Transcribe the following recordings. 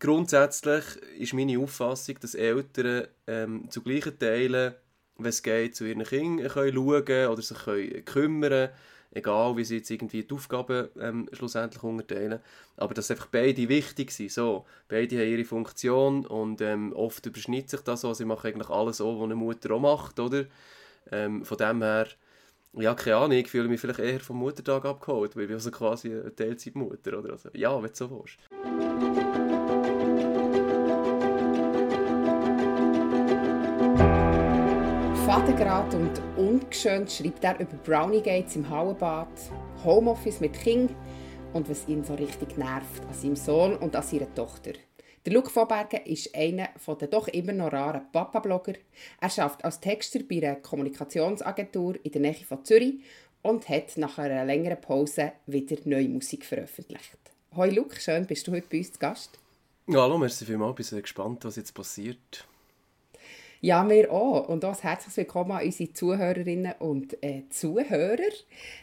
grundsätzlich ist meine Auffassung, dass Eltern ähm, zu gleichen Teilen, wenn es geht, zu ihren Kindern können schauen oder sich können kümmern egal wie sie jetzt irgendwie die Aufgaben ähm, schlussendlich unterteilen. Aber dass einfach beide wichtig sind. So, beide haben ihre Funktion und ähm, oft überschneidet sich das so. Sie machen eigentlich alles so, was eine Mutter auch macht, oder? Ähm, von dem her, ja, keine Ahnung, ich fühle mich vielleicht eher vom Muttertag abgeholt, weil ich bin also quasi eine Teilzeitmutter, oder? Also, ja, wenn du so willst. Vatergrad und ungeschönt schreibt er über Brownie Gates im Hauenbad, Homeoffice mit Kind und was ihn so richtig nervt an seinem Sohn und an seiner Tochter. Der Luc von Bergen ist einer der doch immer noch raren Papa-Blogger. Er arbeitet als Texter bei einer Kommunikationsagentur in der Nähe von Zürich und hat nach einer längeren Pause wieder neue Musik veröffentlicht. Hoi Luc, schön bist du heute bei uns zu Gast. Hallo, merci vielmals. Ich bin gespannt, was jetzt passiert. Ja, wir auch. Und auch ein herzliches Willkommen an unsere Zuhörerinnen und äh, Zuhörer.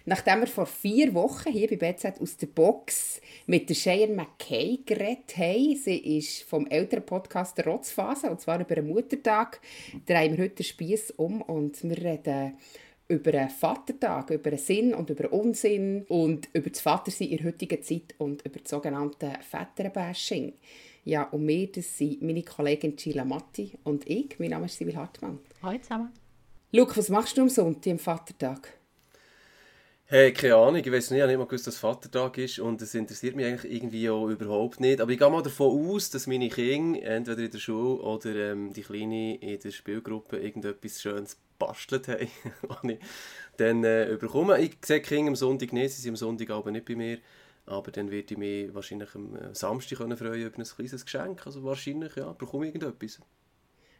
Nachdem wir vor vier Wochen hier bei BZ aus der Box mit der Cheyenne McKay geredet haben, sie ist vom älteren Podcast der Rotzphase, und zwar über den Muttertag, drehen wir heute den Spieß um und wir reden über den Vatertag, über den Sinn und über den Unsinn und über das Vatersein in der heutigen Zeit und über das sogenannte Väterbashing. Ja, und wir, das sind meine Kollegin Gila Matti und ich. Mein Name ist Sibyl Hartmann. Hallo zusammen. Luke, was machst du am Sonntag, am Vatertag? Hey, keine Ahnung, ich weiß nicht, ich habe nicht mal gewusst, dass Vatertag ist und es interessiert mich eigentlich irgendwie auch überhaupt nicht. Aber ich gehe mal davon aus, dass meine Kinder entweder in der Schule oder ähm, die Kleine in der Spielgruppe irgendetwas Schönes bastelt haben, was ich dann äh, überkomme. Ich sehe die Kinder am Sonntag nicht, sie sind am Sonntag aber nicht bei mir. Aber dann werde ich mich wahrscheinlich am äh, Samstag freuen über ein kleines Geschenk. Also wahrscheinlich, ja, bekomme ich irgendetwas.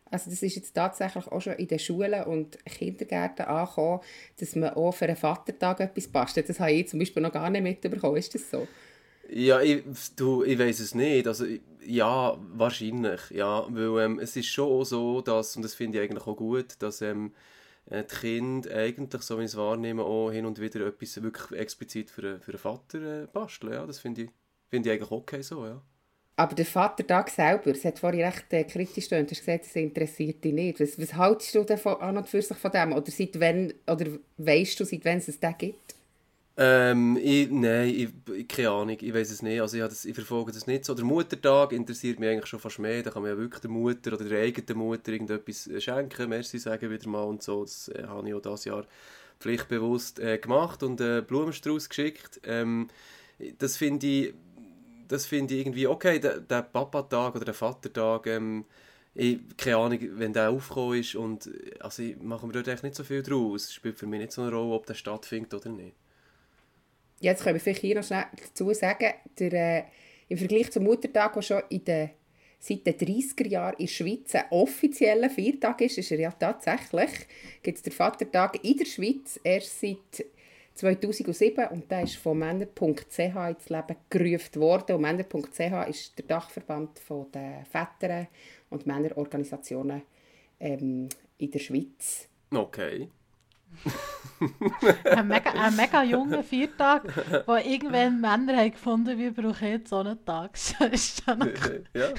Also das ist jetzt tatsächlich auch schon in den Schulen und Kindergärten angekommen, dass man auch für einen Vatertag etwas bastelt. Das habe ich zum Beispiel noch gar nicht mitbekommen. Ist das so? Ja, ich, du, ich weiß es nicht. Also, ja, wahrscheinlich. Ja, weil ähm, es ist schon so, dass, und das finde ich eigentlich auch gut, dass ähm, äh, die Kinder eigentlich, so wie ich es wahrnehme, auch hin und wieder etwas wirklich explizit für, für einen Vater äh, basteln. Ja, das finde ich, find ich eigentlich okay so, ja. Aber der Vatertag selber, es hat vorhin recht äh, kritisch gestanden, du hast gesagt, es interessiert dich nicht. Was, was haltest du denn von, an und für sich von dem? Oder, seit wann, oder weißt du, seit wann es den gibt? Ähm, ich, nein, ich, keine Ahnung, ich weiß es nicht. Also ich, das, ich verfolge das nicht so. Der Muttertag interessiert mich eigentlich schon fast mehr. Da kann man ja wirklich der Mutter oder der eigenen Mutter irgendetwas äh, schenken, merci sagen wieder mal und so. Das äh, habe ich auch dieses Jahr pflichtbewusst äh, gemacht und äh, Blumenstrauß geschickt. Ähm, das finde ich, das find ich irgendwie okay, der, der Papatag oder der Vatertag, ähm, ich, keine Ahnung, wenn der aufgekommen ist und also ich mache mir dort echt nicht so viel draus. Es spielt für mich nicht so eine Rolle, ob der stattfindet oder nicht. Jetzt können wir vielleicht hier noch schnell dazu sagen, der, äh, im Vergleich zum Muttertag, der schon in den, seit den 30er Jahren in der Schweiz ein offizieller Feiertag ist, ist er ja tatsächlich, gibt es den Vatertag in der Schweiz erst seit 2007 und der ist von Männer.ch ins Leben gerufen worden. Und Männer.ch ist der Dachverband der Väter und Männerorganisationen ähm, in der Schweiz. Okay ein, mega, ein mega junger Viertag, wo irgendwann Männer haben gefunden, wir brauchen jetzt so einen Tag. ja.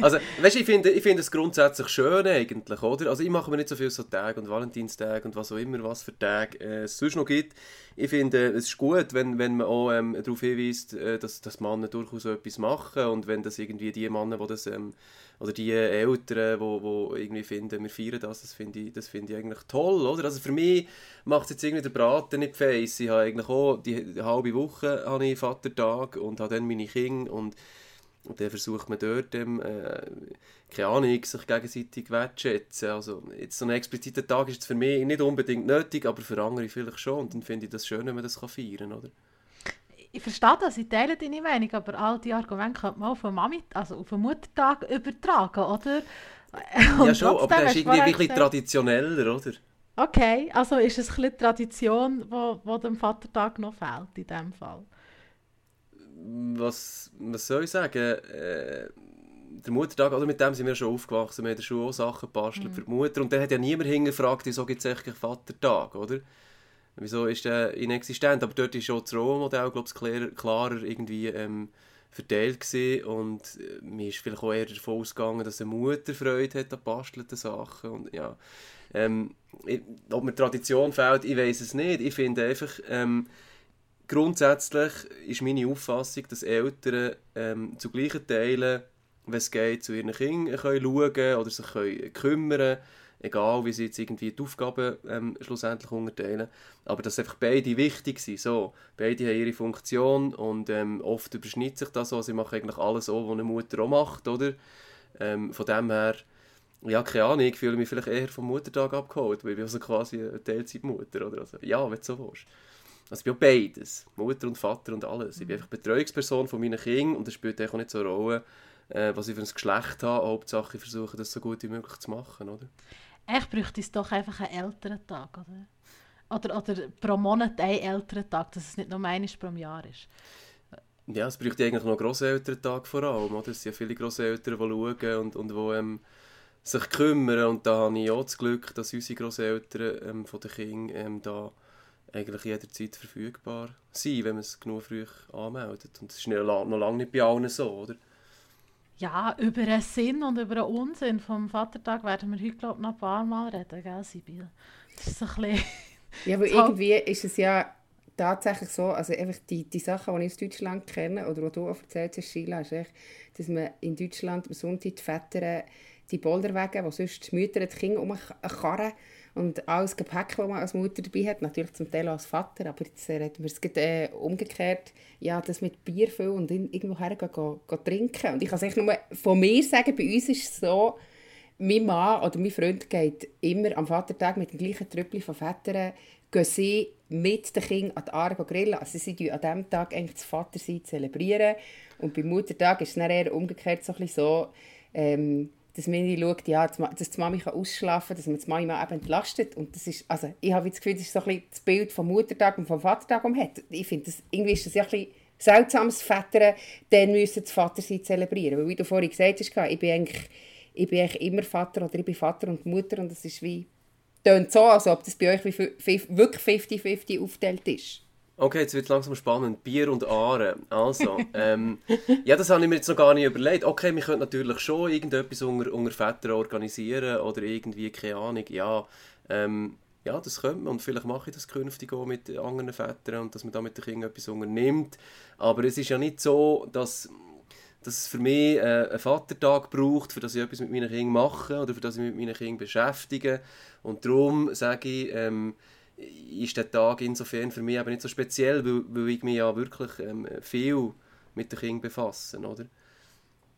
Also, weißt, ich finde ich find es grundsätzlich schön eigentlich, oder? Also ich mache mir nicht so viel so Tage und Valentinstag und was auch immer, was für Tage äh, es sonst noch gibt. Ich finde, es ist gut, wenn, wenn man auch ähm, darauf hinweist, äh, dass, dass Männer durchaus etwas machen und wenn das irgendwie die Männer, die das ähm, oder die Eltern, die, die irgendwie finden, wir feiern das, das finde ich, das find ich eigentlich toll, oder? Also für mich macht jetzt irgendwie der Braten nicht face. Ich habe eigentlich auch die, halbe Woche habe ich Vatertag und habe dann meine Kinder und, und dann versucht man dort, äh, keine Ahnung, sich gegenseitig wertschätzen. Also jetzt so ein expliziter Tag ist für mich nicht unbedingt nötig, aber für andere vielleicht schon und dann finde ich das schön, wenn man das feiern kann, oder? Ich verstehe das, ich teile deine Meinung, aber all die Argumente könnte man auf den, Mami, also auf den Muttertag übertragen, oder? Und ja schon, aber das ist irgendwie wirklich traditioneller, oder? Okay, also ist es eine Tradition, wo, wo dem Vatertag noch fehlt in diesem Fall? Was, was soll ich sagen? Äh, der Muttertag, oder mit dem sind wir schon aufgewachsen, wir haben Schule auch Sachen gebastelt mhm. für die Mutter und dann hat ja niemand hingefragt, wieso gibt es eigentlich Vatertag, oder? Wieso ist der inexistent? Aber dort ist schon das Rollenmodell, glaube ich, klarer, klarer irgendwie ähm, verteilt gewesen und äh, mir ist vielleicht auch eher davon ausgegangen, dass eine Mutter Freude hat an bastelnden Sachen und ja, ähm, ich, ob mir Tradition fehlt, ich weiß es nicht. Ich finde einfach, ähm, grundsätzlich ist meine Auffassung, dass Eltern ähm, zu gleichen Teilen, wenn es geht, zu ihren Kindern können schauen oder sich können kümmern egal wie sie jetzt irgendwie die Aufgaben ähm, schlussendlich unterteilen. Aber dass einfach beide wichtig sind. So, beide haben ihre Funktion und ähm, oft überschneidet sich das so. Sie machen eigentlich alles so, was eine Mutter auch macht, oder? Ähm, von dem her, ja, keine Ahnung, ich fühle mich vielleicht eher vom Muttertag abgeholt, weil ich bin also quasi eine Teilzeitmutter, oder? Also, ja, wenn du so willst. Also ich bin auch beides, Mutter und Vater und alles. Ich bin einfach Betreuungsperson von meinen Kindern und es spielt auch nicht so eine Rolle, äh, was ich für ein Geschlecht habe. Hauptsache ich versuche das so gut wie möglich zu machen, oder? Ich bräuchte es doch einfach einen Elterntag, oder? Oder, oder pro Monat einen Elterntag, dass es nicht nur einmal pro Jahr ist. Ja, es bräuchte eigentlich noch Grosselterntag vor allem, oder? Es sind ja viele Grosseltern, die schauen und, und die ähm, sich kümmern und da habe ich auch das Glück, dass unsere Grosseltern ähm, von den Kindern ähm, da eigentlich jederzeit verfügbar sind, wenn man es genug früh anmeldet. Und das ist noch lange nicht bei allen so, oder? Ja, über den Sinn und über den Unsinn vom Vatertag werden wir heute, glaube ich, noch ein paar Mal reden, gell, Sibyl? Das ist ein bisschen... Ja, aber irgendwie ist es ja tatsächlich so, also einfach die, die Sachen, die ich aus Deutschland kenne, oder die du auch erzählt hast, Sheila, ist echt, dass man in Deutschland am Sonntag die Väter die Bolderwege, wo sonst die Mütter die Kinder umkarren und alles Gepäck, das man als Mutter dabei hat, natürlich zum Teil auch als Vater, aber jetzt reden wir es äh, umgekehrt, ja, das mit Bier füllen und irgendwo her gehen, gehen, gehen trinken. Und ich kann es nur von mir sagen, bei uns ist es so, mein Mann oder mein Freund geht immer am Vatertag mit dem gleichen Trüppchen von Vätern, gehen sie mit den Kindern an die Aare grillen. Also sie an diesem Tag eigentlich das Vatersein zelebrieren. Und beim Muttertag ist es dann eher umgekehrt so, ein bisschen so ähm, dass man schaut, ja, dass die Mami ausschlafen kann, dass man die Mami mal eben entlastet. Und das ist, also ich habe das Gefühl, das ist so ein bisschen das Bild vom Muttertag und vom Vatertag, man hat. Ich finde, das, irgendwie ist das ja ein bisschen seltsames Väter, dann müssen das Vatersein zelebrieren. Weil wie du vorhin gesagt hast, ich bin eigentlich, ich bin eigentlich immer Vater oder ich bin Vater und Mutter und das ist wie, tönt so, als ob das bei euch wie, wirklich 50-50 aufgeteilt ist. Okay, jetzt wird es langsam spannend. Bier und Aare. Also, ähm, ja, das habe ich mir jetzt noch gar nicht überlegt. Okay, wir könnten natürlich schon irgendetwas unter, unter Vätern organisieren oder irgendwie, keine Ahnung, ja, ähm, ja, das könnte man und vielleicht mache ich das künftig auch mit anderen Vätern und dass man da mit den Kindern etwas unternimmt. Aber es ist ja nicht so, dass, dass es für mich äh, einen Vatertag braucht, für dass ich etwas mit meinen Kindern mache oder für dass ich mich mit meinen Kindern beschäftige. Und darum sage ich, ähm, ist der Tag insofern für mich aber nicht so speziell, weil, weil ich mich ja wirklich ähm, viel mit den Kindern befasse, oder?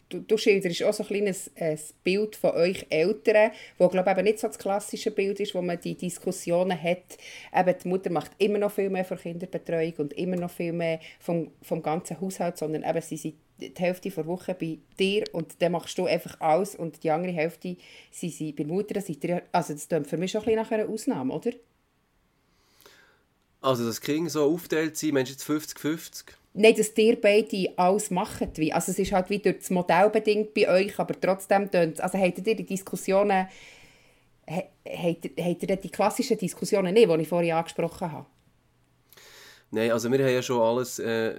Du, du schilderst auch so ein kleines äh, Bild von euch Eltern, wo glaube ich nicht so das klassische Bild ist, wo man die Diskussionen hat. Eben, die Mutter macht immer noch viel mehr für Kinderbetreuung und immer noch viel mehr vom, vom ganzen Haushalt, sondern eben sie sind die Hälfte der Woche bei dir und dann machst du einfach alles und die andere Hälfte sind sie bei Mutter. Also das klingt für mich schon ein bisschen nach einer Ausnahme, oder? Also das Kind so aufteilt sein, meinst du jetzt 50-50? Nein, dass ihr beide alles macht. Wie. Also es ist halt wieder das Modell bedingt bei euch, aber trotzdem tönt Also habt ihr die Diskussionen, habt ihr, habt ihr die klassischen Diskussionen nicht, die ich vorhin angesprochen habe? Nein, also wir haben ja schon alles, äh,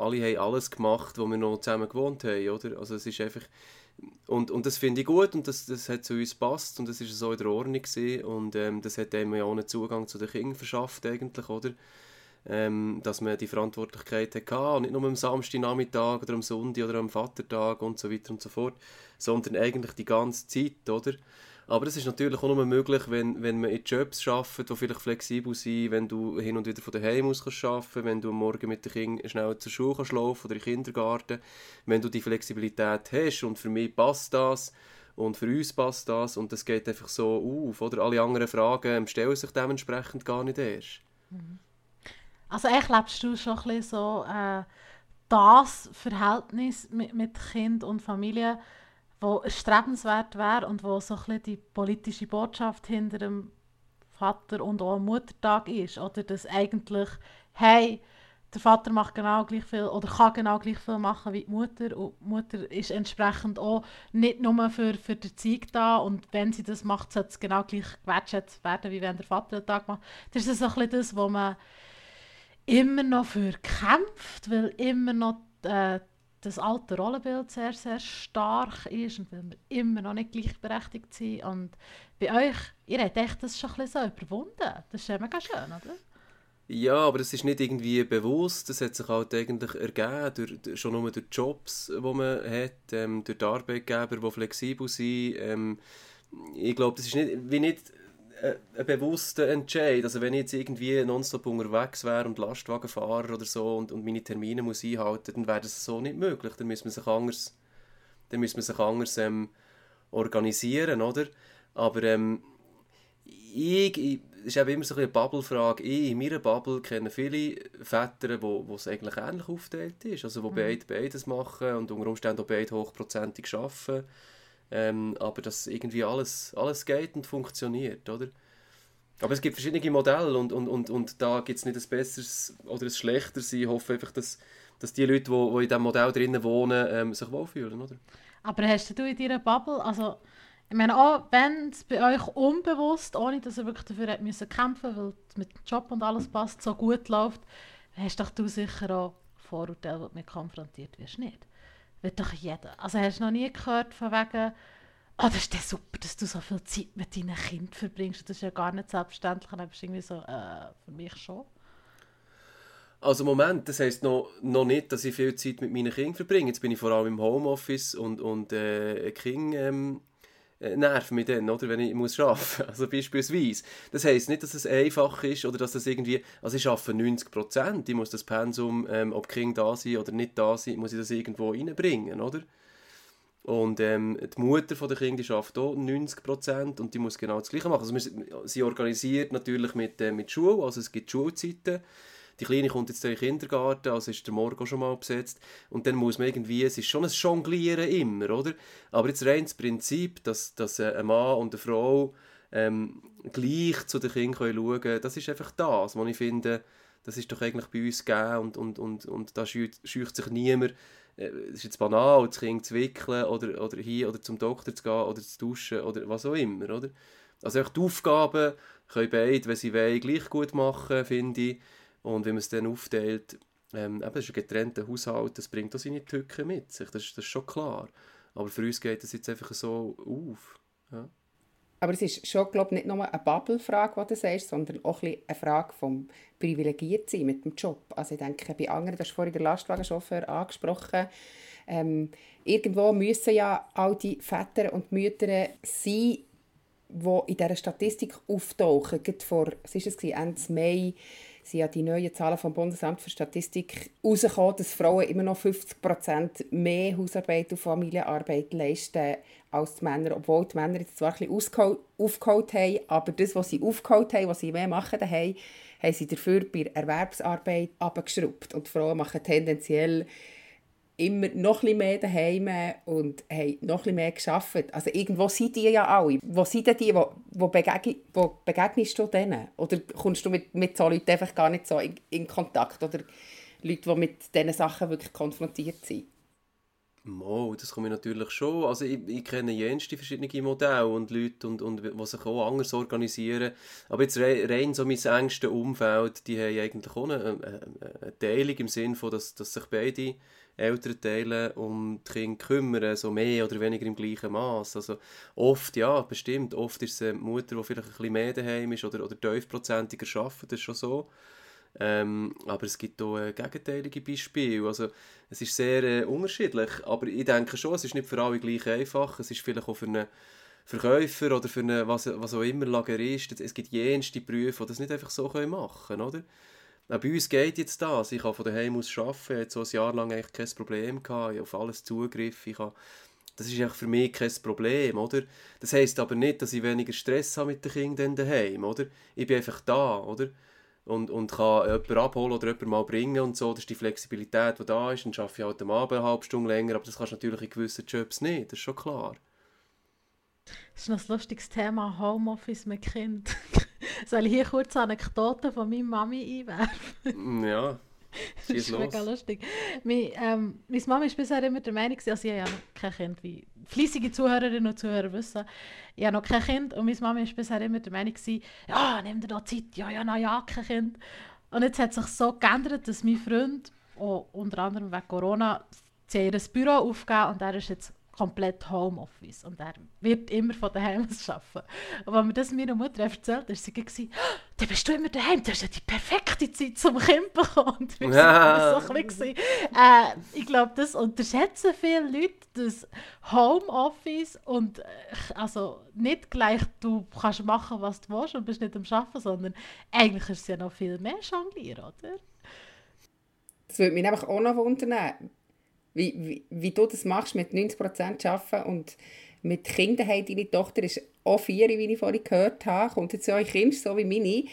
alle haben alles gemacht, wo wir noch zusammen gewohnt haben, oder? Also es ist einfach, und, und das finde ich gut und das, das hat zu uns gepasst und das ist so in der Ordnung gewesen. und ähm, das hat einem ja auch einen Zugang zu den Kindern verschafft eigentlich, oder? Ähm, dass man die Verantwortlichkeit hatte, nicht nur am Samstagnachmittag oder am Sonntag oder am Vatertag und so weiter und so fort, sondern eigentlich die ganze Zeit, oder? Aber das ist natürlich auch nur möglich, wenn, wenn man in Jobs arbeitet, die vielleicht flexibel sind, wenn du hin und wieder von daheim aus kannst arbeiten wenn du Morgen mit den Kindern schnell zur Schule kannst laufen oder in den Kindergarten, wenn du die Flexibilität hast und für mich passt das und für uns passt das und das geht einfach so auf, oder? Alle anderen Fragen stellen sich dementsprechend gar nicht erst. Mhm. Also eigentlich lebst du schon ein bisschen so äh, das Verhältnis mit, mit Kind und Familie, wo strebenswert wäre und wo so die politische Botschaft hinter dem Vater und auch Muttertag ist. Oder dass eigentlich, hey, der Vater macht genau gleich viel oder kann genau gleich viel machen wie die Mutter und die Mutter ist entsprechend auch nicht nur für, für die Zeit da und wenn sie das macht, sollte es genau gleich gewertschätzt werden, wie wenn der Vater den Tag macht. Das ist so ein bisschen das, wo man immer noch für kämpft, weil immer noch äh, das alte Rollenbild sehr, sehr stark ist und weil wir immer noch nicht gleichberechtigt sind. Und bei euch, ihr habt echt das schon ein so überwunden. Das ist ja mega schön, oder? Ja, aber das ist nicht irgendwie bewusst, das hat sich halt eigentlich ergeben, durch, schon nur durch Jobs, die man hat, ähm, durch die Arbeitgeber, die flexibel sind. Ähm, ich glaube, das ist nicht, wie nicht ein bewusster Entscheid. Also wenn ich jetzt irgendwie nonstop unterwegs wäre und Lastwagenfahrer oder so und, und meine Termine muss einhalten, dann wäre das so nicht möglich. Dann müsste man sich anders, dann müsste man sich anders ähm, organisieren, oder? Aber ähm, ich, ich, das ist eben immer so eine Bubble-Frage. Ich in meiner Bubble kenne viele Väter, wo, wo es eigentlich ähnlich aufgeteilt ist. Also wo mhm. beide beides machen und unter Umständen auch beide hochprozentig arbeiten. Ähm, aber dass irgendwie alles, alles geht und funktioniert, oder? Aber es gibt verschiedene Modelle und, und, und, und da gibt es nicht ein besseres oder ein schlechteres. Ich hoffe einfach, dass, dass die Leute, die, die in diesem Modell drinnen wohnen, ähm, sich wohlfühlen, oder? Aber hast du in deiner Bubble, also ich meine, auch wenn es bei euch unbewusst, ohne dass ihr wirklich dafür hat müssen kämpfen weil es mit dem Job und alles passt, so gut läuft, hast doch du sicher auch Vorurteile, du mit konfrontiert wirst, nicht? Wird doch jeder. Also hast du noch nie gehört von wegen, oh, das ist ja super, dass du so viel Zeit mit deinen Kindern verbringst. Das ist ja gar nicht selbstverständlich. Und dann bist du irgendwie so, äh, für mich schon. Also Moment, das heisst noch, noch nicht, dass ich viel Zeit mit meinen Kindern verbringe. Jetzt bin ich vor allem im Homeoffice und, und äh, Kinder ähm, äh, nerven mich dann, oder, wenn ich muss arbeiten muss. Also beispielsweise. Das heisst nicht, dass es einfach ist oder dass es irgendwie... Also ich arbeite 90 Prozent. Ich muss das Pensum, ähm, ob Kinder da sind oder nicht da sind, muss ich das irgendwo reinbringen, oder? Und ähm, die Mutter von der Kinder arbeitet auch 90 Prozent und die muss genau das Gleiche machen. Also sie organisiert natürlich mit, äh, mit Schule, also es gibt Schulzeiten die Kleine kommt jetzt in den Kindergarten, also ist der Morgen schon mal besetzt. Und dann muss man irgendwie, es ist schon ein Jonglieren immer, oder? Aber jetzt rein das Prinzip, dass, dass ein Mann und eine Frau ähm, gleich zu den Kindern schauen können, das ist einfach das, was ich finde, das ist doch eigentlich bei uns gegeben und, und, und, und da scheucht, sich niemand, äh, es ist jetzt banal, das Kind zu wickeln oder, oder hier oder zum Doktor zu gehen oder zu duschen oder was auch immer, oder? Also die Aufgaben können beide, wenn sie wollen, gleich gut machen, finde ich. Und wenn man es dann aufteilt, ähm, eben, ist ein getrennter Haushalt, das bringt auch seine Tücken mit sich, das, das ist schon klar. Aber für uns geht das jetzt einfach so auf. Ja. Aber es ist schon, glaube nicht nur eine Bubble-Frage, die du sagst, sondern auch ein eine Frage vom Privilegiertsein mit dem Job. Also ich denke, bei anderen, das hast vorhin der Lastwagenchauffeur angesprochen, ähm, irgendwo müssen ja all die Väter und Mütter sein, die in dieser Statistik auftauchen. Gerade vor, was ist es, Ende Mai sind ja die neuen Zahlen vom Bundesamt für Statistik herausgekommen, dass Frauen immer noch 50% mehr Hausarbeit und Familienarbeit leisten als die Männer, obwohl die Männer jetzt zwar ein bisschen aufgeholt haben, aber das, was sie aufgeholt haben, was sie mehr machen daheim, haben sie dafür bei Erwerbsarbeit abgeschraubt. Und Frauen machen tendenziell immer noch ein mehr daheim und haben noch ein mehr geschafft. Also irgendwo sind die ja alle. Wo sind denn die, wo, wo, begeg wo begegnest du denen? Oder kommst du mit, mit so Leuten einfach gar nicht so in, in Kontakt? Oder Leute, die mit diesen Sachen wirklich konfrontiert sind? Mo, das komme ich natürlich schon. Also ich, ich kenne jenste verschiedene Modelle und Leute, und, und, die sich auch anders organisieren. Aber jetzt rein so mein engstes Umfeld, die haben eigentlich auch eine, eine, Teilung im Sinne von, dass, dass sich beide Elternteile um die Kinder kümmern, so mehr oder weniger im gleichen Maß. Also oft, ja, bestimmt, oft ist es eine Mutter, die vielleicht ein bisschen mehr daheim ist oder, oder tiefprozentiger arbeitet, das ist schon so. Ähm, aber es gibt auch äh, gegenteilige Beispiele. Also, es ist sehr äh, unterschiedlich, aber ich denke schon, es ist nicht für alle gleich einfach. Es ist vielleicht auch für einen Verkäufer oder für einen, was, was auch immer Lagerist. Es gibt jenste Berufe, die das nicht einfach so machen können, oder? Auch bei uns geht jetzt das. Ich kann von daheim aus arbeiten. Ich so ein Jahr lang eigentlich kein Problem gehabt. Ich habe auf alles Zugriff. Ich habe das ist für mich kein Problem, oder? Das heisst aber nicht, dass ich weniger Stress habe mit den Kindern daheim, oder? Ich bin einfach da, oder? Und, und kann jemanden abholen oder jemanden mal bringen und so. Das ist die Flexibilität, die da ist. Dann arbeite ich halt am Abend eine halbe Stunde länger, aber das kannst du natürlich in gewissen Jobs nicht, das ist schon klar. Das ist noch ein lustiges Thema, Homeoffice mit Kind. Soll ich hier kurz Anekdoten von meiner Mami einwerfen? Ja. Das ist los. mega lustig. Meine, ähm, meine Mama war bisher immer der Meinung, also ich habe ja kein Kind, wie fleissige Zuhörerinnen und Zuhörer wissen. Ich habe noch kein Kind und meine Mama war bisher immer der Meinung, ja, nimm dir doch Zeit, ja, ja, na ja, kein Kind. Und jetzt hat sich so geändert, dass mein Freund, auch unter anderem wegen Corona, haben ihr Büro aufgegeben und er ist jetzt komplett Homeoffice und er wird immer von daheim aus arbeiten. Und als mir das meiner Mutter erzählt hat, sie gesagt, oh, dann bist du immer daheim, das ist ja die perfekte Zeit zum Kind bekommen. Und wir ja. so ein bisschen, äh, ich glaube, das unterschätzen viele Leute, das Homeoffice und äh, also nicht gleich, du kannst machen, was du willst und bist nicht am Arbeiten, sondern eigentlich ist es ja noch viel mehr Jonglieren, oder? Das würde mich einfach auch noch wundern, wie, wie, wie du das machst mit 90% arbeiten und mit Kindern haben. Deine Tochter ist auch vier, wie ich vorhin gehört habe, kommt jetzt eure Kinder so wie meine.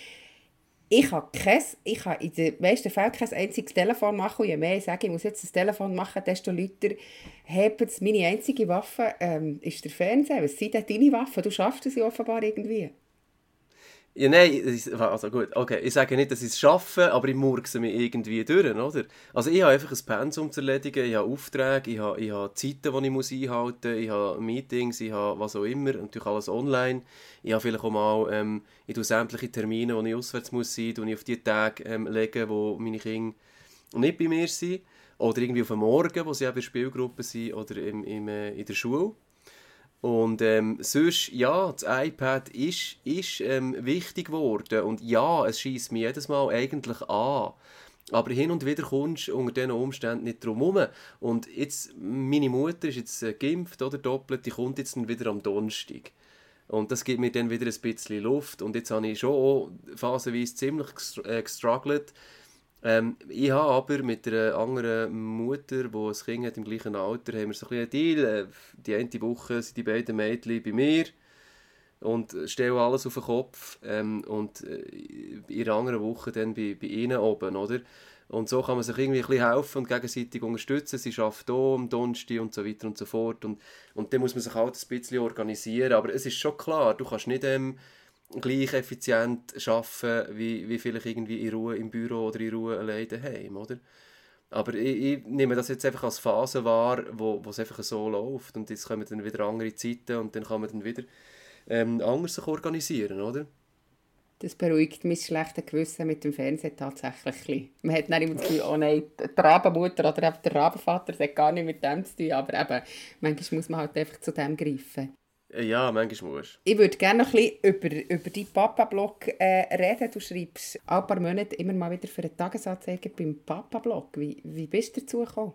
Ich habe, kein, ich habe in den meisten Fällen kein einziges Telefon machen und je mehr ich sage, ich muss jetzt das Telefon machen, desto lauter haben Meine einzige Waffe ähm, ist der Fernseher. Was sind denn deine Waffen? Du schaffst es ja offenbar irgendwie. Ja, nein, also gut, okay, ich sage nicht, dass ich es schaffe, aber ich murkse mich irgendwie durch, oder? Also ich habe einfach ein Pensum zu erledigen, ich habe Aufträge, ich habe, ich habe Zeiten, die ich muss einhalten muss, ich habe Meetings, ich habe was auch immer, natürlich alles online. Ich habe vielleicht auch mal, ähm, ich tue sämtliche Termine, wo ich auswärts muss sein, tue ich auf die Tage ähm, legen, wo meine Kinder nicht bei mir sind. Oder irgendwie auf den Morgen, wo sie eben in der Spielgruppe sind, oder im, im, äh, in der Schule. Und ähm, sonst, ja, das iPad ist, ist ähm, wichtig geworden. Und ja, es schießt mich jedes Mal eigentlich an. Aber hin und wieder kommst du unter diesen Umständen nicht drum herum. Und jetzt, meine Mutter ist jetzt äh, geimpft oder doppelt, die kommt jetzt wieder am Donnerstag. Und das gibt mir dann wieder ein bisschen Luft. Und jetzt habe ich schon phasenweise ziemlich äh, gestruggelt, ähm, ich habe aber mit einer anderen Mutter, die ein Kind hat im gleichen Alter, haben wir so ein einen Deal. Äh, die eine Woche sind die beiden Mädchen bei mir und stellen alles auf den Kopf ähm, und äh, in der anderen Woche dann bei, bei ihnen oben, oder? Und so kann man sich irgendwie ein bisschen helfen und gegenseitig unterstützen. Sie arbeitet hier am Donnerstag und so weiter und so fort. Und, und dann muss man sich halt ein bisschen organisieren. Aber es ist schon klar, du kannst nicht... Ähm, gleich effizient arbeiten, wie, wie vielleicht irgendwie in Ruhe im Büro oder in Ruhe alleine daheim, oder? Aber ich, ich, nehme das jetzt einfach als Phase wahr, wo, wo es einfach so läuft und jetzt kommen dann wieder andere Zeiten und dann kann man dann wieder ähm, anders sich organisieren, oder? Das beruhigt mein schlechtes Gewissen mit dem Fernsehen tatsächlich. Man hat dann immer das Gefühl, oh nein, die Rabenmutter oder der Rabenvater hat gar nicht mit dem zu tun, aber eben, manchmal muss man halt einfach zu dem greifen. Ja, manchmal musst Ich würde gerne noch ein bisschen über, über deinen Papa-Blog äh, reden. Du schreibst ein paar Monate immer mal wieder für einen Tagesanzeiger beim Papa-Blog. Wie, wie bist du dazu gekommen?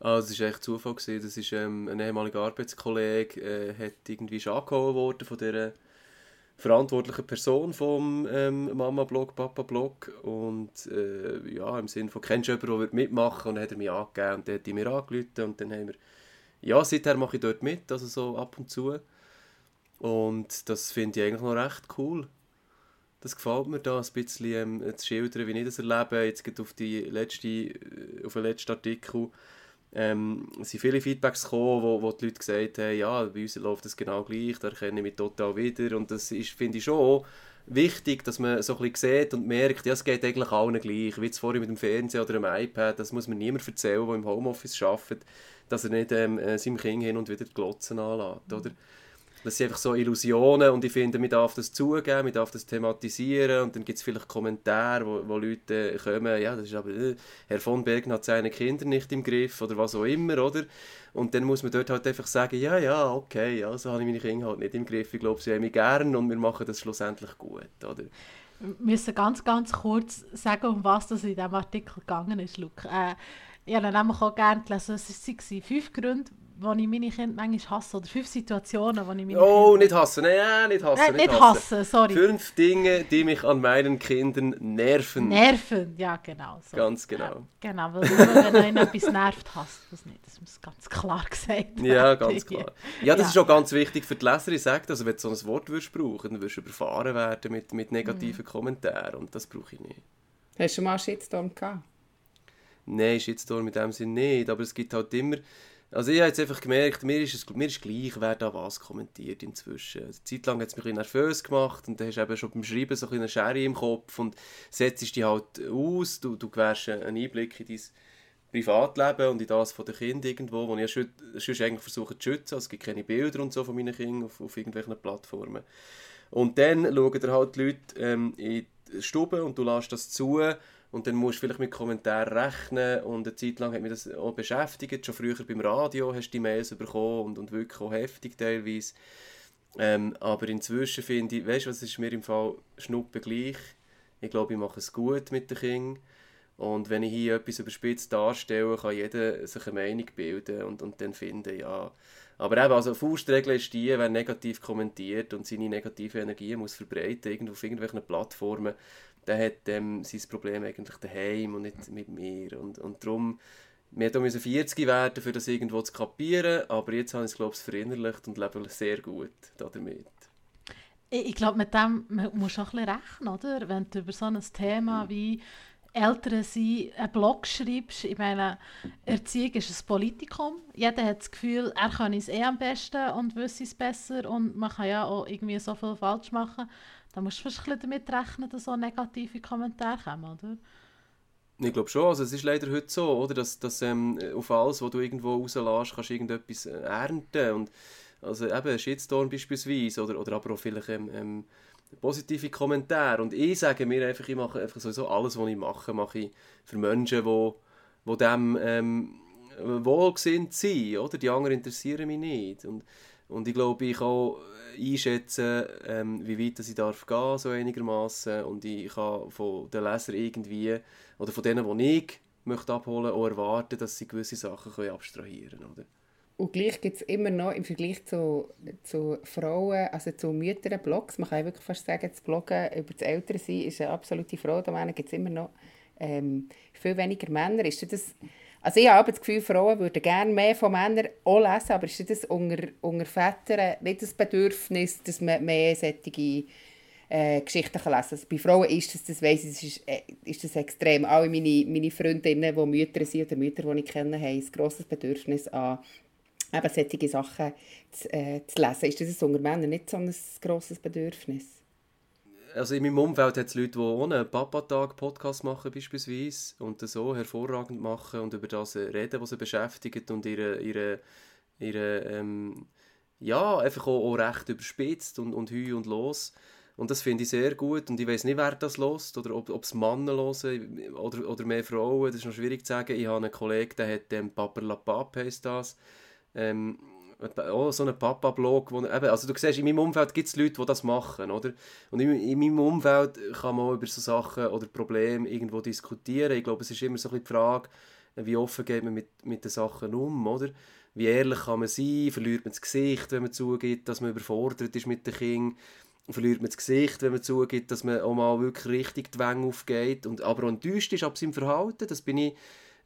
Ah, das war echt Zufall. Gewesen. Das ist ähm, ein ehemaliger Arbeitskollege, äh, hat irgendwie schon angehauen worden von dieser verantwortlichen Person vom ähm, Mama-Blog, Papa-Blog und äh, ja, im Sinne von, kennst du jemanden, der mitmachen Und dann hat er mich angegeben und dann hat er mir angerufen und dann haben wir, ja, seither mache ich dort mit, also so ab und zu. Und das finde ich eigentlich noch recht cool. Das gefällt mir da, ein bisschen ähm, zu schildern, wie ich das erlebe. Jetzt geht auf, die letzte, äh, auf den letzten Artikel ähm, sind viele Feedbacks gekommen, wo, wo die Leute gesagt haben, ja, bei uns läuft das genau gleich, da erkenne ich mich total wieder. Und das ist, finde ich schon wichtig, dass man so ein bisschen sieht und merkt, ja, es geht eigentlich allen gleich. Wie vorhin mit dem Fernseher oder dem iPad, das muss man niemand erzählen, der im Homeoffice arbeitet, dass er nicht ähm, äh, seinem Kind hin und wieder die Glotzen anlässt, oder? Das sind einfach so Illusionen und ich finde, man darf das zugeben, man darf das thematisieren und dann gibt es vielleicht Kommentare, wo, wo Leute kommen, ja, das ist aber, äh, Herr von Bergen hat seine Kinder nicht im Griff oder was auch immer, oder? Und dann muss man dort halt einfach sagen, ja, ja, okay, ja, so habe ich meine Kinder halt nicht im Griff, ich glaube, sie haben mich gern und wir machen das schlussendlich gut, oder? Wir müssen ganz, ganz kurz sagen, um was es in diesem Artikel gegangen ist, Luke. Äh, ich habe nämlich auch gerne gelesen, es waren fünf Gründe, wo ich meine Kinder manchmal hasse. Oder fünf Situationen, wo ich meine Oh, Kinder... nicht hassen. Nein, nicht hassen. Nein, nicht, nicht hassen. hassen. sorry. Fünf Dinge, die mich an meinen Kindern nerven. Nerven, ja genau. So. Ganz genau. Ja, genau, weil wenn einen etwas nervt, hasst das nicht. Das muss ganz klar gesagt. Ja, ganz klar. Ja, das ja. ist auch ganz wichtig für die Leser. Ich sage also wenn du so ein Wort würdest brauchen, dann wirst du überfahren werden mit, mit negativen mhm. Kommentaren. Und das brauche ich nicht. Hast du schon mal einen Shitstorm gehabt? Nein, Shitstorm in dem Sinne nicht. Aber es gibt halt immer also ich habe jetzt einfach gemerkt, mir ist, es, mir ist gleich, wer da was kommentiert inzwischen. Eine Zeit lang hat es mich ein bisschen nervös gemacht und dann hast du eben schon beim Schreiben so eine Schere im Kopf und setzt dich halt aus, du, du gewährst einen Einblick in dein Privatleben und in das von den Kindern irgendwo, wo ich sonst eigentlich versuche zu schützen. Also es gibt keine Bilder und so von meinen Kindern auf, auf irgendwelchen Plattformen. Und dann schauen dir halt die Leute ähm, in die Stube und du lässt das zu und dann musst du vielleicht mit Kommentaren rechnen und eine Zeit lang hat mich das auch beschäftigt, schon früher beim Radio hast du die Mails bekommen und, und wirklich auch heftig teilweise. Ähm, aber inzwischen finde ich, weißt du, was ist mir im Fall schnuppe gleich. Ich glaube, ich mache es gut mit den Kindern. Und wenn ich hier etwas überspitzt darstelle, kann jeder sich eine Meinung bilden und, und dann finden, ja. Aber eben, also Faustregel ist die, wer negativ kommentiert und seine negative Energie muss verbreiten, irgendwo auf irgendwelchen Plattformen, der hat ähm, sein Problem eigentlich daheim und nicht mit mir. Und, und darum, wir mussten 40 werden, um das irgendwo zu kapieren, aber jetzt habe ich es, glaube ich, verinnerlicht und lebe sehr gut damit. Ich, ich glaube, mit dem musst du auch ein bisschen rechnen, oder? Wenn du über so ein Thema wie Eltern sein, einen Blog schreibst. Ich meine, Erziehung ist ein Politikum. Jeder hat das Gefühl, er kann es eh am besten und wüsste es besser und man kann ja auch irgendwie so viel falsch machen. Da musst du fast ein damit rechnen, dass so negative Kommentare kommen, oder? Ich glaube schon, also es ist leider heute so, oder, dass, dass ähm, auf alles, was du irgendwo rauslässt, kannst du irgendetwas äh, ernten und also eben Shitstorm beispielsweise oder, oder aber auch vielleicht ähm, ähm, positive Kommentare. Und ich sage mir einfach, ich mache einfach sowieso alles, was ich mache, mache ich für Menschen, die, die dem ähm, wohlgesinnt sind. Oder? Die anderen interessieren mich nicht. Und, und ich glaube, ich kann einschätzen, ähm, wie weit ich darf gehen so einigermaßen Und ich kann von den Lesern irgendwie, oder von denen, die ich möchte abholen, auch erwarten, dass sie gewisse Sachen abstrahieren können. Und gleich gibt es immer noch im Vergleich zu, zu Frauen, also zu Müttern, Blogs, man kann wirklich fast sagen, das Bloggen über das Ältersein ist eine absolute Frauendomäne, gibt es immer noch ähm, viel weniger Männer. Ist das, also ich habe das Gefühl, Frauen würden gerne mehr von Männern auch lesen, aber ist das unter, unter Vätern nicht das Bedürfnis, dass man mehr solche äh, Geschichten kann lesen? Also bei Frauen ist das, das weiss ich, ist, äh, ist das extrem. Alle meine, meine Freundinnen, die Mütter sind oder Mütter, die ich kenne, haben ein grosses Bedürfnis an eben solche Sachen zu, äh, zu lesen. Ist das unter Männern nicht so ein grosses Bedürfnis? Also in meinem Umfeld hat es Leute, die ohne Papa-Tag Podcast machen beispielsweise und das so hervorragend machen und über das reden, was sie beschäftigt und ihre, ihre, ihre ähm, ja, einfach auch, auch recht überspitzt und, und hü und los. Und das finde ich sehr gut. Und ich weiß nicht, wer das lost oder ob es Männer hören oder, oder mehr Frauen. Das ist noch schwierig zu sagen. Ich habe einen Kollegen, der hat ähm, Papa La Pap heisst das ähm, oh, so einen Papa-Blog, wo, eben, also du siehst, in meinem Umfeld gibt es Leute, die das machen, oder? Und in, in, meinem Umfeld kann man auch über so Sachen oder Probleme irgendwo diskutieren. Ich glaube, es ist immer so ein die Frage, wie offen geht man mit, mit den Sachen um, oder? Wie ehrlich kann man sein? Verliert man das Gesicht, wenn man zugibt, dass man überfordert ist mit den Kindern? Verliert man das Gesicht, wenn man zugibt, dass man auch mal wirklich richtig die Wänge aufgeht und aber auch enttäuscht ist ab seinem Verhalten? Das bin ich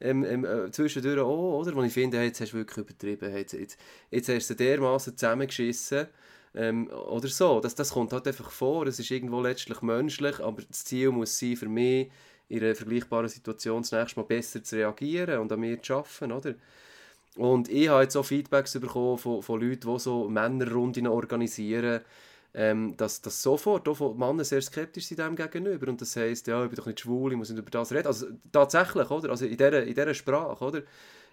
ähm, ähm, äh, zwischendurch auch, oder? Wo ich finde, hey, jetzt hast du wirklich übertrieben, jetzt, jetzt, jetzt hast du dermaßen zusammengeschissen. Ähm, oder so. Das, das kommt halt einfach vor. Es ist irgendwo letztlich menschlich, aber das Ziel muss sein, für mich in einer vergleichbaren Situation das nächste Mal besser zu reagieren und an mir zu arbeiten, oder? Und ich habe jetzt auch Feedbacks bekommen von, von Leuten, die so Männerrunden organisieren, ähm, dass, dass sofort auch Männer sehr skeptisch sind dem gegenüber und das heisst, ja, ich bin doch nicht schwul, ich muss nicht über das reden. Also tatsächlich, oder? Also in dieser, in dieser Sprache, oder?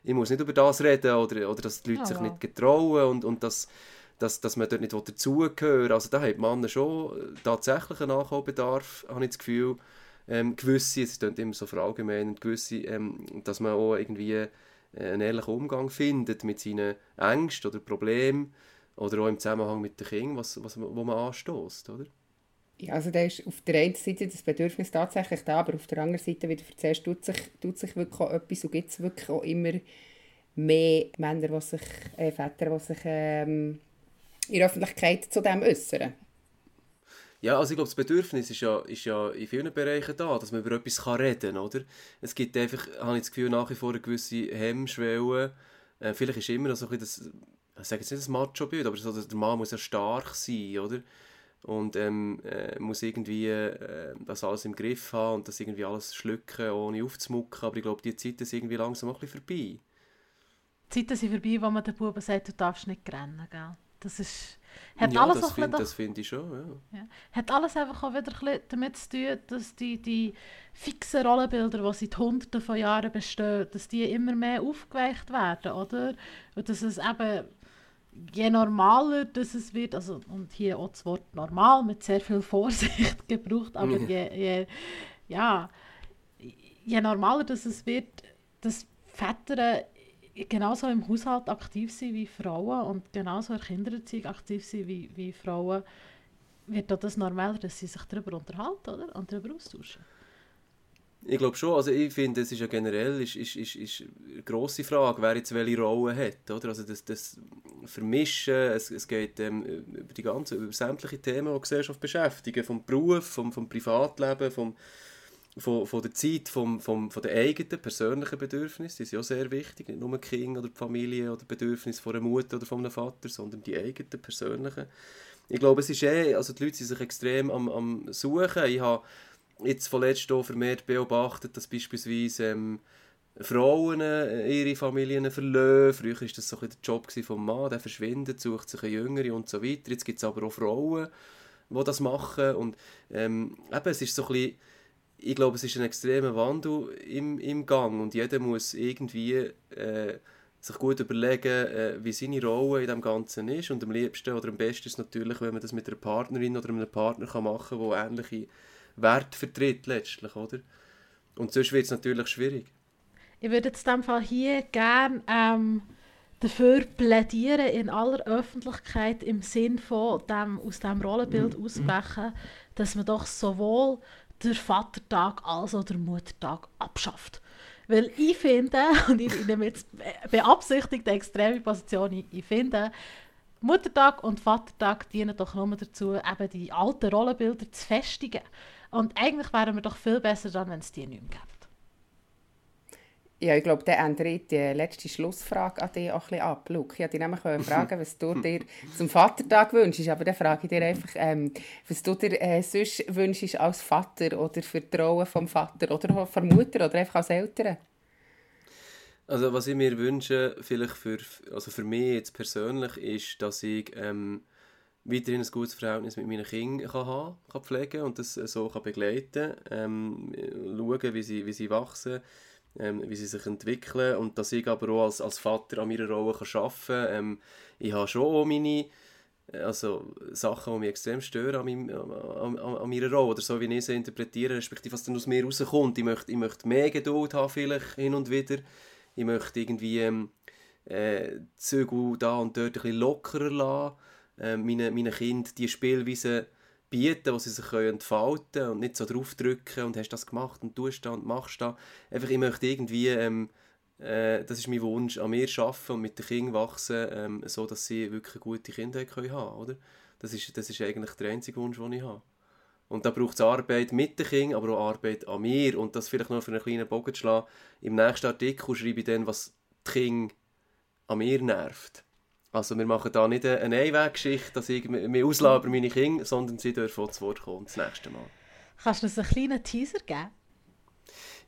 Ich muss nicht über das reden oder, oder dass die Leute oh, sich nicht getrauen und, und dass, dass, dass man dort nicht dazugehören Also da haben Männer schon tatsächlich einen Nachholbedarf, habe ich das Gefühl. Ähm, gewisse, es klingt immer so verallgemein, gewisse, ähm, dass man auch irgendwie einen ehrlichen Umgang findet mit seinen Ängsten oder Problemen oder auch im Zusammenhang mit den Kindern, was, was, wo man anstößt, oder? Ja, also da ist auf der einen Seite das Bedürfnis tatsächlich da, aber auf der anderen Seite, wie du erzählst, tut sich, tut sich wirklich auch etwas und gibt es wirklich auch immer mehr Männer, die sich, äh, Väter, die sich ähm, in der Öffentlichkeit zu dem äußern. Ja, also ich glaube, das Bedürfnis ist ja, ist ja in vielen Bereichen da, dass man über etwas kann reden kann, oder? Es gibt einfach, habe ich das Gefühl, nach wie vor eine gewisse Hemmschwelle. Äh, vielleicht ist immer noch so ein bisschen das ich sage jetzt nicht das Macho-Bild, aber so, der Mann muss ja stark sein, oder? Und ähm, äh, muss irgendwie äh, das alles im Griff haben und das irgendwie alles schlucken, ohne aufzumucken. Aber ich glaube, die Zeiten sind irgendwie langsam ein bisschen vorbei. Die Zeiten sind vorbei, wo man den Buben sagt, du darfst nicht rennen, gell? Das ist... Hat ja, alles das finde find ich schon, ja. ja. Hat alles einfach auch wieder ein damit zu tun, dass die, die fixen Rollenbilder, die seit hunderten von Jahren bestehen, dass die immer mehr aufgeweicht werden, oder? Und dass es eben je normaler das es wird, also, und hier auch das Wort normal mit sehr viel Vorsicht gebraucht, aber je, je, ja, je normaler dass es wird, dass Väter genauso im Haushalt aktiv sind wie Frauen und genauso in der Kindererziehung aktiv sind wie, wie Frauen, wird das normaler, dass sie sich darüber unterhalten oder? und darüber austauschen. Ich glaube schon, also ich finde, es ist ja generell ist, ist, ist, ist eine grosse Frage, wer jetzt welche Rolle hat, oder? Also das, das Vermischen, es, es geht ähm, über die ganzen, über sämtliche Themen, die die Gesellschaft beschäftigen, vom Beruf, vom, vom Privatleben, vom, von, von der Zeit, vom, vom, von den eigenen persönlichen Bedürfnissen, die sind auch sehr wichtig, nicht nur die Kinder oder die Familie oder Bedürfnisse von einer Mutter oder von einem Vater, sondern die eigenen persönlichen. Ich glaube, es ist eh, also die Leute sind sich extrem am, am Suchen. Ich habe jetzt vorletzt auch vermehrt beobachtet, dass beispielsweise ähm, Frauen äh, ihre Familien verlassen. Früher war das so ein der Job vom Mann, der verschwindet, sucht sich eine Jüngere und so weiter. Jetzt gibt es aber auch Frauen, die das machen. Und ähm, eben, es ist so ein bisschen, ich glaube, es ist ein extremer Wandel im, im Gang und jeder muss irgendwie äh, sich gut überlegen, äh, wie seine Rolle in dem Ganzen ist. Und am liebsten oder am besten ist natürlich, wenn man das mit einer Partnerin oder einem Partner kann machen kann, der ähnliche Wert vertritt letztlich, oder? Und sonst wird es natürlich schwierig. Ich würde jetzt in diesem Fall hier gerne ähm, dafür plädieren, in aller Öffentlichkeit im Sinn von dem, aus diesem Rollenbild mhm. ausbrechen, dass man doch sowohl den Vatertag als auch den Muttertag abschafft. Weil ich finde, und ich nehme jetzt beabsichtigt eine extreme Position, ich finde, Muttertag und Vatertag dienen doch nur dazu, eben die alten Rollenbilder zu festigen. Und eigentlich wären wir doch viel besser dran, wenn es die nicht mehr gibt. Ja, ich glaube, der ändert die letzte Schlussfrage an dich auch ein bisschen ab. Luke, ich wollte dich nämlich fragen, was du dir zum Vatertag wünschst, aber dann frage ich dir einfach, ähm, was du dir äh, sonst wünschst als Vater oder für die Rolle vom Vater oder von Mutter oder einfach als Eltern? Also was ich mir wünsche, vielleicht für, also für mich jetzt persönlich, ist, dass ich ähm, weiterhin ein gutes Verhältnis mit meinen Kindern kann haben kann, pflegen und das so kann begleiten kann, ähm, schauen, wie sie, wie sie wachsen, ähm, wie sie sich entwickeln und dass ich aber auch als, als Vater an meiner Rolle kann arbeiten kann. Ähm, ich habe schon auch meine also Sachen, die mich extrem stören an, meinem, an, an, an meiner Rolle oder so, wie ich sie interpretiere, respektive was dann aus mir rauskommt. Ich möchte, ich möchte mehr Geduld haben vielleicht hin und wieder. Ich möchte irgendwie ähm, äh, Zügel da und dort ein bisschen lockerer lassen äh, meinen, meinen Kindern die Spielweise bieten, wo sie sich können entfalten können und nicht so draufdrücken und hast das gemacht und tust das und machst das. Einfach, ich möchte irgendwie, ähm, äh, das ist mein Wunsch, an mir arbeiten und mit den Kindern wachsen, ähm, so dass sie wirklich gute Kindheit können haben oder? Das ist, das ist eigentlich der einzige Wunsch, den ich habe. Und da braucht es Arbeit mit den Kindern, aber auch Arbeit an mir. Und das vielleicht noch für einen kleinen Bogen zu schlagen. Im nächsten Artikel schreibe ich dann, was die Kinder an mir nervt. Also wir machen da nicht eine Einweggeschichte, dass ich mich auslasse über meine Kinder, sondern sie dürfen auch zu Wort kommen das nächste Mal. Kannst du uns einen kleinen Teaser geben?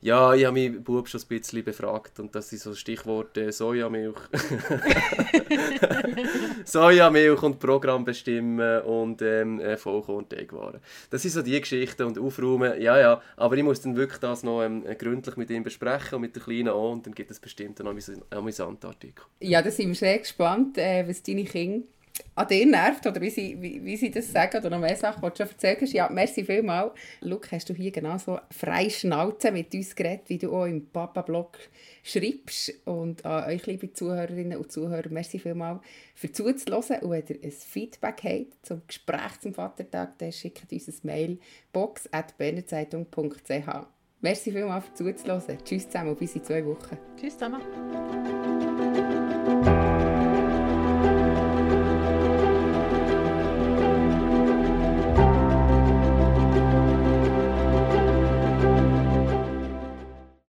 Ja, ich habe meinen Bub schon ein bisschen befragt und das sind so Stichworte Sojamilch. Sojamilch und Programm bestimmen und ähm, äh, Vollkornteigwaren. Das sind so die Geschichten und aufräumen, ja, ja. Aber ich muss dann wirklich das noch ähm, gründlich mit ihm besprechen und mit der Kleinen auch und dann gibt es bestimmt einen amüsanten Artikel. Ja, da sind wir sehr gespannt, äh, was deine Kinder an dir nervt oder wie sie, wie, wie sie das sagen oder noch mehr Sachen, die du schon erzählt hast. Ja, merci vielmals. Luke, hast du hier genauso frei Schnauze mit uns geredet, wie du auch im Papa-Blog schreibst. Und an euch, liebe Zuhörerinnen und Zuhörer, merci vielmals für zuzuhören. Und wenn ihr ein Feedback habt zum Gespräch zum Vatertag, dann schickt uns ein Mail box.bernerzeitung.ch Merci vielmals für zuzuhören. Tschüss zusammen und bis in zwei Wochen. Tschüss zusammen.